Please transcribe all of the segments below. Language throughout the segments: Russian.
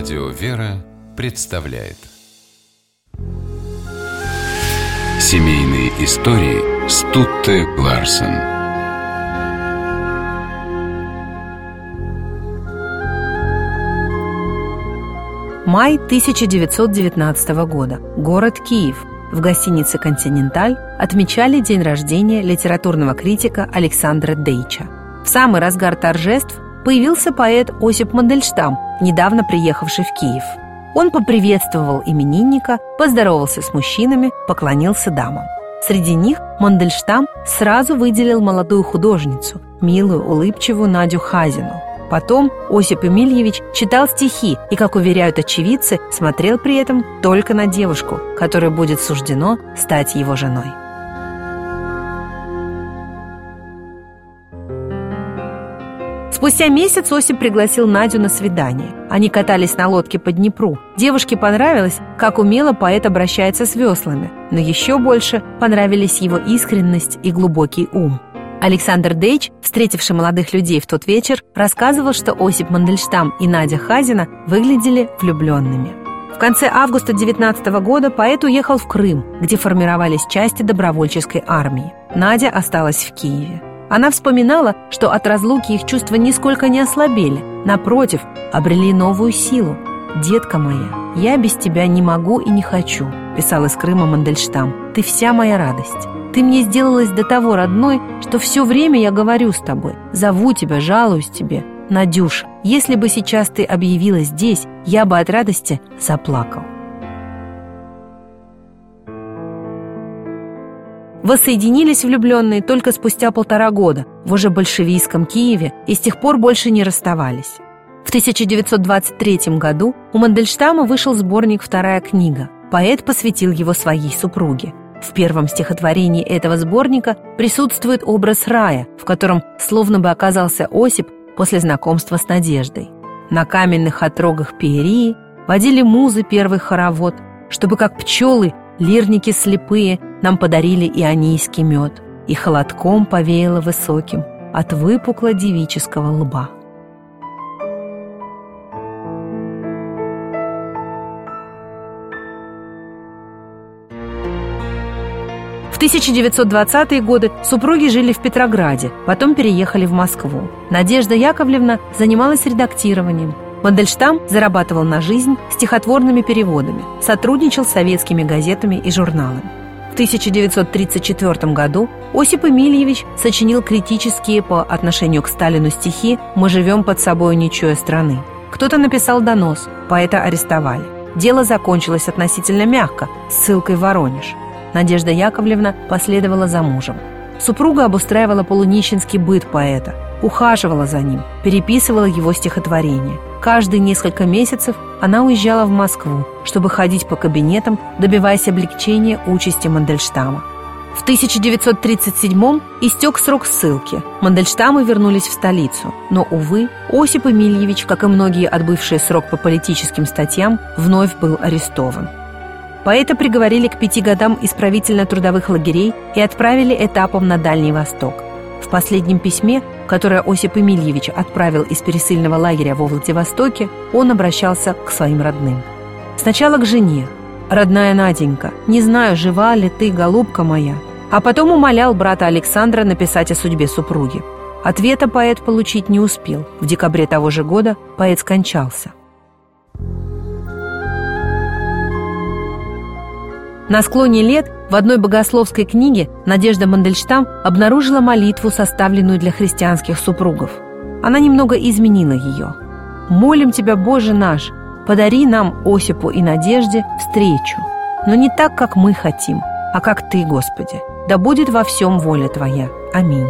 Радио «Вера» представляет Семейные истории Стутте Ларсен Май 1919 года. Город Киев. В гостинице «Континенталь» отмечали день рождения литературного критика Александра Дейча. В самый разгар торжеств появился поэт Осип Мандельштам, недавно приехавший в Киев. Он поприветствовал именинника, поздоровался с мужчинами, поклонился дамам. Среди них Мандельштам сразу выделил молодую художницу, милую, улыбчивую Надю Хазину. Потом Осип Эмильевич читал стихи и, как уверяют очевидцы, смотрел при этом только на девушку, которой будет суждено стать его женой. Спустя месяц Осип пригласил Надю на свидание. Они катались на лодке по Днепру. Девушке понравилось, как умело поэт обращается с веслами, но еще больше понравились его искренность и глубокий ум. Александр Дейч, встретивший молодых людей в тот вечер, рассказывал, что Осип Мандельштам и Надя Хазина выглядели влюбленными. В конце августа 19 года поэт уехал в Крым, где формировались части добровольческой армии. Надя осталась в Киеве. Она вспоминала, что от разлуки их чувства нисколько не ослабели. Напротив, обрели новую силу. «Детка моя, я без тебя не могу и не хочу», писал из Крыма Мандельштам. «Ты вся моя радость. Ты мне сделалась до того родной, что все время я говорю с тобой, зову тебя, жалуюсь тебе. Надюша, если бы сейчас ты объявилась здесь, я бы от радости заплакал». Воссоединились влюбленные только спустя полтора года в уже большевистском Киеве и с тех пор больше не расставались. В 1923 году у Мандельштама вышел сборник «Вторая книга». Поэт посвятил его своей супруге. В первом стихотворении этого сборника присутствует образ рая, в котором словно бы оказался Осип после знакомства с Надеждой. На каменных отрогах Пиерии водили музы первый хоровод, чтобы как пчелы лирники слепые нам подарили ионийский мед, и холодком повеяло высоким от выпукло девического лба. В 1920-е годы супруги жили в Петрограде, потом переехали в Москву. Надежда Яковлевна занималась редактированием, Мандельштам зарабатывал на жизнь стихотворными переводами, сотрудничал с советскими газетами и журналами. В 1934 году Осип Эмильевич сочинил критические по отношению к Сталину стихи «Мы живем под собой, чуя страны». Кто-то написал донос, поэта арестовали. Дело закончилось относительно мягко, ссылкой в Воронеж. Надежда Яковлевна последовала за мужем. Супруга обустраивала полунищенский быт поэта, ухаживала за ним, переписывала его стихотворения. Каждые несколько месяцев она уезжала в Москву, чтобы ходить по кабинетам, добиваясь облегчения участи Мандельштама. В 1937-м истек срок ссылки. Мандельштамы вернулись в столицу. Но, увы, Осип Эмильевич, как и многие отбывшие срок по политическим статьям, вновь был арестован. Поэта приговорили к пяти годам исправительно-трудовых лагерей и отправили этапом на Дальний Восток. В последнем письме, которое Осип Эмильевич отправил из пересыльного лагеря во Владивостоке, он обращался к своим родным. Сначала к жене. «Родная Наденька, не знаю, жива ли ты, голубка моя». А потом умолял брата Александра написать о судьбе супруги. Ответа поэт получить не успел. В декабре того же года поэт скончался. На склоне лет в одной богословской книге Надежда Мандельштам обнаружила молитву, составленную для христианских супругов. Она немного изменила ее. «Молим Тебя, Боже наш, подари нам, Осипу и Надежде, встречу, но не так, как мы хотим, а как Ты, Господи. Да будет во всем воля Твоя. Аминь».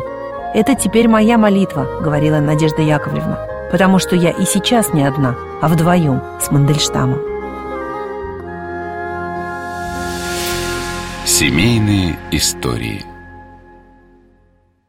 «Это теперь моя молитва», — говорила Надежда Яковлевна, «потому что я и сейчас не одна, а вдвоем с Мандельштамом». Семейные истории